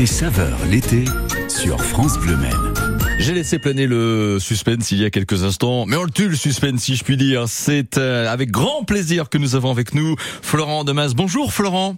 Côté saveur l'été sur France Bleu Maine. J'ai laissé planer le suspense il y a quelques instants, mais on le tue le suspense si je puis dire. C'est euh, avec grand plaisir que nous avons avec nous Florent Demas. Bonjour Florent.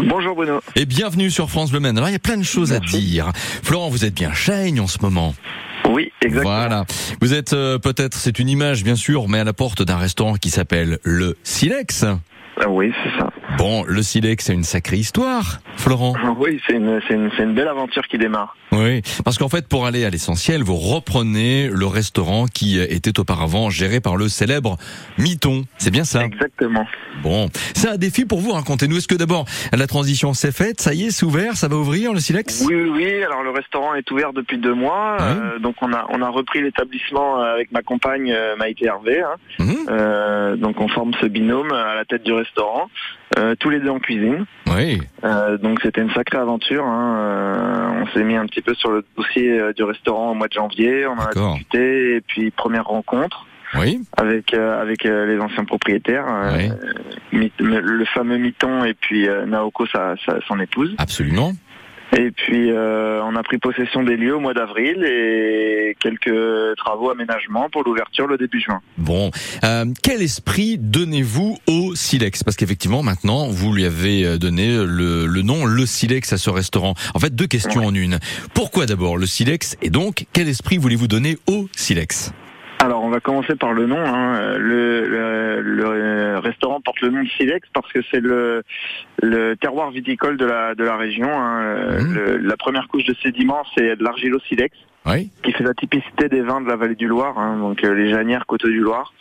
Bonjour Bruno. Et bienvenue sur France Bleu Maine. Alors il y a plein de choses à dire. Florent, vous êtes bien chaigne en ce moment. Oui, exactement. Voilà. Vous êtes euh, peut-être, c'est une image bien sûr, mais à la porte d'un restaurant qui s'appelle le Silex. Ah oui, c'est ça. Bon, le Silex, c'est une sacrée histoire, Florent. Ah Oui, c'est une, c'est une, c'est une belle aventure qui démarre. Oui, parce qu'en fait, pour aller à l'essentiel, vous reprenez le restaurant qui était auparavant géré par le célèbre Miton. C'est bien ça? Exactement. Bon, c'est un défi pour vous, racontez-nous. Est-ce que d'abord, la transition s'est faite? Ça y est, c'est ouvert Ça va ouvrir, le Silex? Oui, oui, oui. Alors le restaurant est ouvert depuis deux mois. Ouais. Euh, donc on a, on a repris l'établissement avec ma compagne euh, Maïté Hervé. hein. Euh, donc on forme ce binôme à la tête du restaurant, euh, tous les deux en cuisine. Oui, Euh, donc c'était une sacrée aventure. hein. Euh, on s'est mis un petit peu sur le dossier du restaurant au mois de janvier. On a discuté et puis première rencontre. oui, avec avec les anciens propriétaires, Oui. Le fameux Miton et puis Naoko, sa, sa- son épouse. absolument. Et puis euh, on a pris possession des lieux au mois d'avril et quelques travaux aménagement pour l'ouverture le début juin. Bon, euh, quel esprit donnez-vous au Silex? Parce qu'effectivement, maintenant, vous lui avez euh, donné le, le nom, le Silex à ce restaurant. En fait, deux questions en une. Pourquoi d'abord le Silex? Et donc, quel esprit voulez-vous donner au Silex? Alors on va commencer par le nom. hein. Le, le, le restaurant porte le nom de Silex parce que c'est le, le terroir viticole de la, de la région. hein. Le- la première couche de sédiments c'est de l'argilo-silex. Oui, qui fait la typicité des vins de la vallée du Loir, hein, donc euh, les Janières Coteaux du Loir.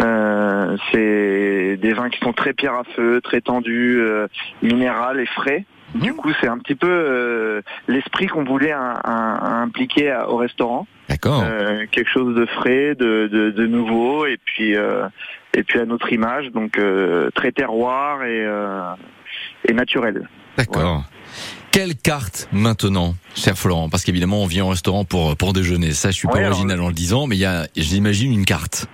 Euh, c'est des vins qui sont très pierre à feu, très tendus, euh, minéral et frais. Du coup, c'est un petit peu euh, l'esprit qu'on voulait un- un- impliquer à- au restaurant, d'accord. Euh, quelque chose de frais, de, de, de nouveau, et puis euh, et puis à notre image, donc très terroir et et naturel. D'accord. Quelle carte maintenant, cher Florent? Parce qu'évidemment, on vient au restaurant pour pour déjeuner. Ça, je suis pas Ouais, alors- original en le disant, mais il y a, j'imagine, une carte.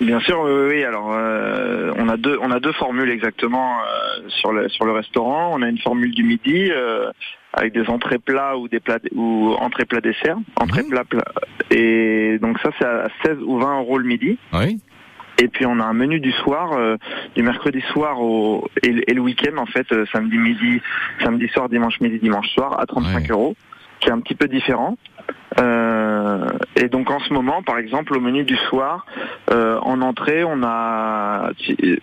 Bien sûr, oui, oui. Alors, euh, on a deux, on a deux formules exactement euh, sur le sur le restaurant. On a une formule du midi euh, avec des entrées plats ou des plats ou entrées plats dessert, entrées Mhm. plats plat. Et donc ça, c'est à 16 ou 20 euros le midi. Oui. Et puis on a un menu du soir, euh, du mercredi soir au et, le- et le week-end en fait, euh, samedi midi, samedi soir, dimanche midi, dimanche soir, à 35 Ouais. euros, qui est un petit peu différent. Euh, et donc en ce moment, par exemple, au menu du soir, euh, en entrée, on a,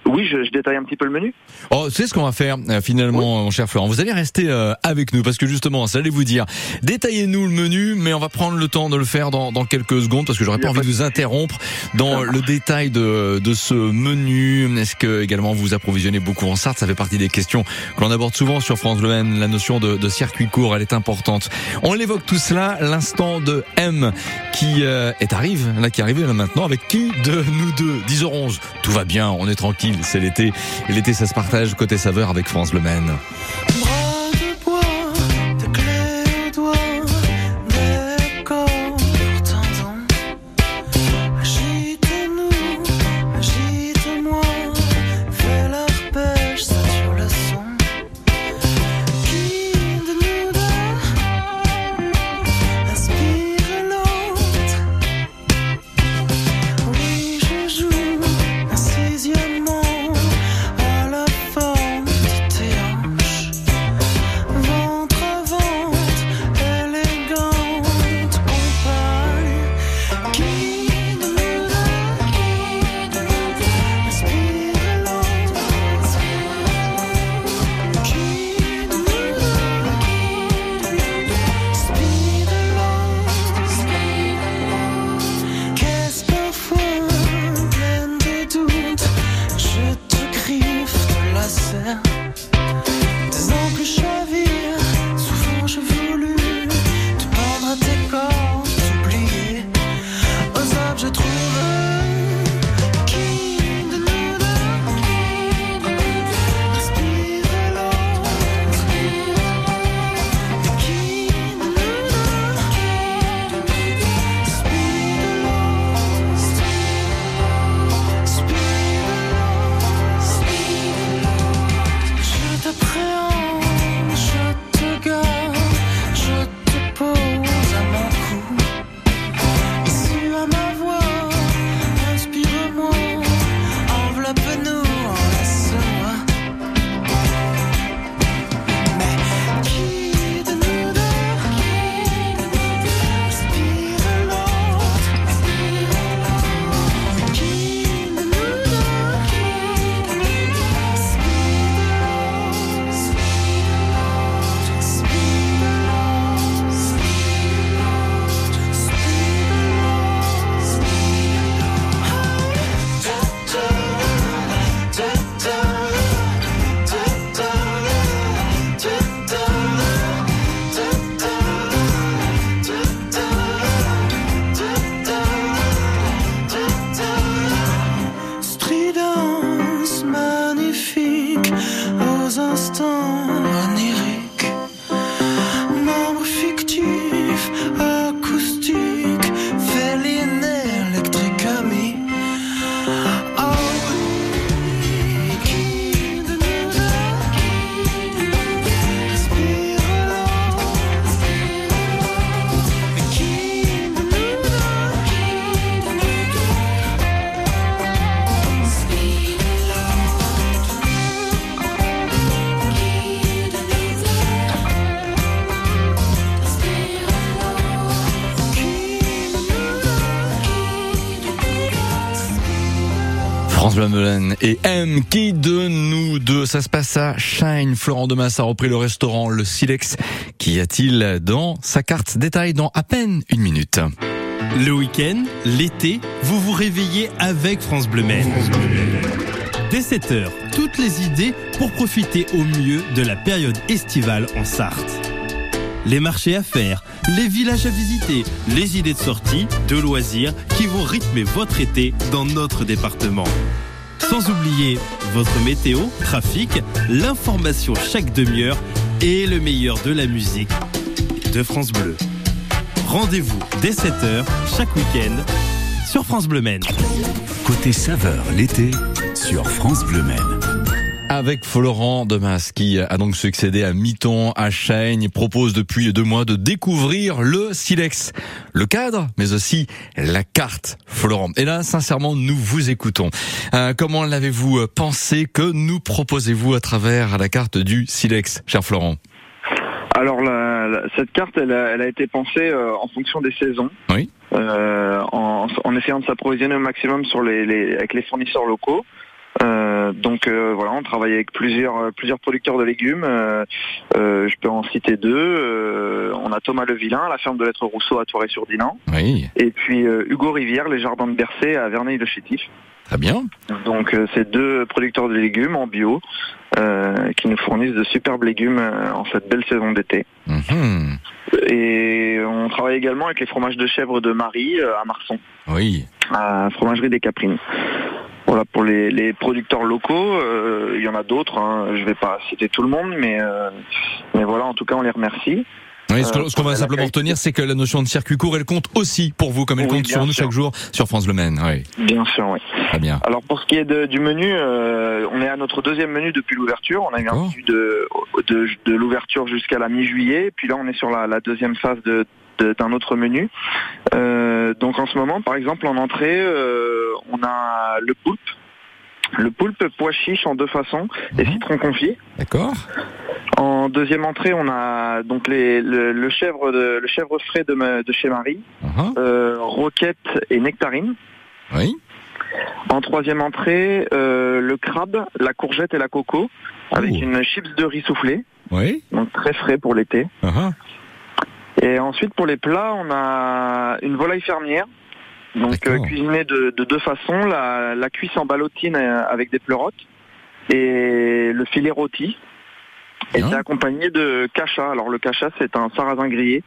oui, je, je détaille un petit peu le menu. Oh, c'est ce qu'on va faire euh, finalement, mon cher Florent. Vous allez rester euh, avec nous parce que justement, ça allait vous dire. Détaillez-nous le menu, mais on va prendre le temps de le faire dans, dans quelques secondes parce que j'aurais pas envie de vous interrompre dans Ça le détail de, de ce menu. Est-ce que également vous approvisionnez beaucoup en Sarthe? Ça fait partie des questions que l'on aborde souvent sur France M. La notion de, de circuit court, elle est importante. On l'évoque tout cela, l'instant de M qui euh, est arrive, là qui est arrivé là maintenant, avec qui de nous deux? 10h11. Tout va bien, on est tranquille, c'est l'été. Et l'été, ça se partage côté saveur avec France Le Maine. Oh. Et M qui de nous deux Ça se passe à Shine. Florent Demas a repris le restaurant Le Silex. Qu'y a-t-il dans sa carte Détail dans à peine une minute? Le week-end, l'été, vous vous réveillez avec France Bleu Maine. Dès 7h, toutes les idées pour profiter au mieux de la période estivale en Sarthe. Les marchés à faire, les villages à visiter, les idées de sortie, de loisirs qui vont rythmer votre été dans notre département. Sans oublier votre météo, trafic, l'information chaque demi-heure et le meilleur de la musique de France Bleu. Rendez-vous dès 7h chaque week-end sur France Bleu Maine. Côté saveur l'été sur France Bleu Maine. Avec Florent Demas qui a donc succédé à Miton, à il propose depuis deux mois de découvrir le silex, le cadre, mais aussi la carte. Florent. Et là, sincèrement, nous vous écoutons. Euh, comment l'avez-vous pensé? Que nous proposez-vous à travers la carte du silex, cher Florent? Alors la- la- cette carte, elle a, elle a été pensée euh, en fonction des saisons, Oui. euh, en, en essayant de s'approvisionner au maximum sur les, les- avec les fournisseurs locaux. Euh, donc euh, voilà, on travaille avec plusieurs euh, plusieurs producteurs de légumes. Euh, euh, je peux en citer deux. Euh, on a Thomas Levillain, la ferme de lettres Rousseau à Touré-sur-Dinan, Oui, et puis euh, Hugo Rivière, les jardins de Bercé à Verneuil-le-Chétif. très bien. Donc euh, c'est deux producteurs de légumes en bio euh, qui nous fournissent de superbes légumes euh, en cette belle saison d'été. Mhm. Et on travaille également avec les fromages de chèvre de Marie euh, à Marson, Oui, à Fromagerie des Caprines. Voilà pour les, les producteurs locaux. euh, il y en a d'autres. Hein, je vais pas citer tout le monde, mais euh, mais voilà. En tout cas, on les remercie. Oui, ce que- Euh, ce qu'on va simplement retenir, c'est que la notion de circuit court, elle compte aussi pour vous, comme elle Oui, compte sur nous chaque jour sur France Le Maine. Oui, Bien sûr, oui. très bien. Alors pour ce qui est de- du menu, euh, on est à notre deuxième menu depuis l'ouverture. On a eu un menu de, de, de l'ouverture jusqu'à la mi-juillet. Puis là, on est sur la, la deuxième phase de- d'un autre menu. Euh, donc en ce moment, par exemple, en entrée, euh, on a le poulpe. Le poulpe pois chiche en deux façons et Mhm. citron confit. D'accord. En deuxième entrée, on a donc les, le, le chèvre de, le chèvre frais de, chez Marie, euh, roquette et nectarine. Oui, En troisième entrée, euh, le crabe, la courgette et la coco, avec Oh. une chips de riz soufflé, oui. donc très frais pour l'été. Mhm. Et ensuite, pour les plats, on a une volaille fermière, donc euh, cuisinée de, de deux façons, la, la cuisse en ballotine euh, avec des pleurotes et le filet rôti. Et c'est accompagné de cacha. Alors le cacha, c'est un sarrasin grillé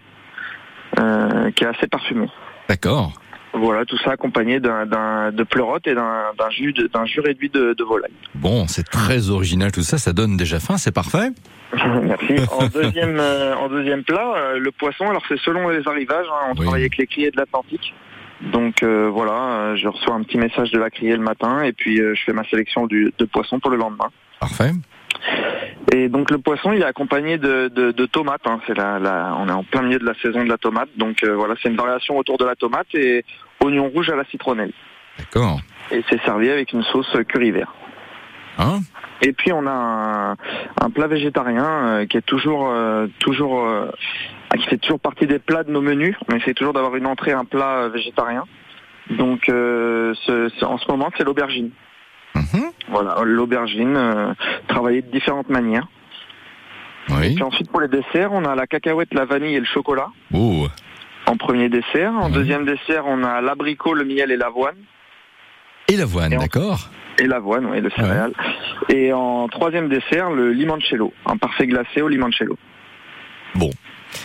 euh, qui est assez parfumé. D'accord. Voilà, tout ça accompagné d'un, de pleurotes et d'un, jus, d'un jus réduit de, de volaille. Bon, c'est très original tout ça, ça donne déjà faim, c'est parfait. Merci. En deuxième, euh, en deuxième plat, euh, le poisson. Alors c'est selon les arrivages. hein, on Oui. travaille avec les criers de l'Atlantique. Donc euh, voilà, euh, je reçois un petit message de la criée le matin et puis euh, je fais ma sélection du, de poisson pour le lendemain. Parfait. Et donc le poisson, il est accompagné de, de, de tomates. hein, c'est la, la- on est en plein milieu de la saison de la tomate. Donc euh, voilà, c'est une variation autour de la tomate et oignon rouge à la citronnelle. D'accord. Et c'est servi avec une sauce curry vert. Hein Et puis on a un, un plat végétarien euh, qui est toujours euh, toujours euh, qui fait toujours partie des plats de nos menus. On essaie toujours d'avoir une entrée, un plat végétarien. Donc ce- ce- en ce moment c'est l'aubergine. Mhm. Voilà, l'aubergine travaillée de différentes manières. Oui. Puis ensuite pour les desserts, on a la cacahuète, la vanille et le chocolat Oh, en premier dessert. En Mhm. deuxième dessert, on a l'abricot, le miel et l'avoine. et l'avoine, Et d'accord. Et l'avoine, oui, le céréal. Et en troisième dessert, le limoncello, un parfait glacé au limoncello.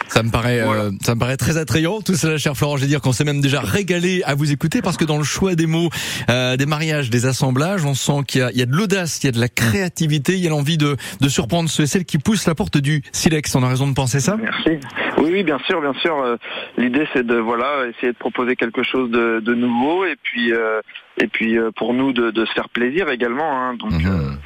Ça me paraît, Voilà. euh, ça me paraît très attrayant tout cela, cher Florent. Je vais dire qu'on s'est même déjà régalé à vous écouter parce que dans le choix des mots, euh, des mariages, des assemblages, on sent qu'il y a, il y a de l'audace, il y a de la créativité, il y a l'envie de, de surprendre ceux et celles qui poussent la porte du silex. On a raison de penser ça? Merci. Oui, oui, bien sûr, bien sûr. euh, L'idée, c'est de voilà, essayer de proposer quelque chose de, de nouveau, et puis euh, et puis euh, pour nous de, de se faire plaisir également. hein. donc Mhm.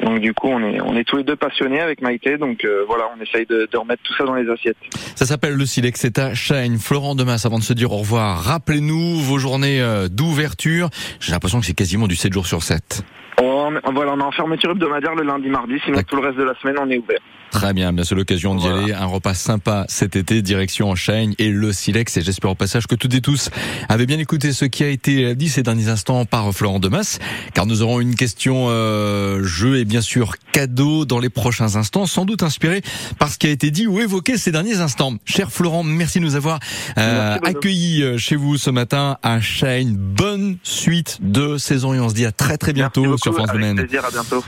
Donc du coup, on est on est tous les deux passionnés avec Maïté, donc euh, voilà, on essaye de, de remettre tout ça dans les assiettes. Ça s'appelle le silex, c'est à Shine. Florent Demas, avant de se dire au revoir, rappelez-nous vos journées euh, d'ouverture. J'ai l'impression que c'est quasiment du 7 jours sur 7. On, voilà, on est en fermeture hebdomadaire le lundi, mardi, sinon tout le reste de la semaine, on est ouvert. Très bien, bien c'est l'occasion d'y Voilà. aller. Un repas sympa cet été, direction Enchaigne et le Silex. Et j'espère au passage que toutes et tous avez bien écouté ce qui a été dit ces derniers instants par Florent Demas, car nous aurons une question euh, jeu et bien sûr cadeau dans les prochains instants, sans doute inspiré par ce qui a été dit ou évoqué ces derniers instants. Cher Florent, merci de nous avoir euh, accueillis euh, chez vous ce matin à Chêne. Bonne suite de saison et on se dit à très très bientôt sur France Domaine.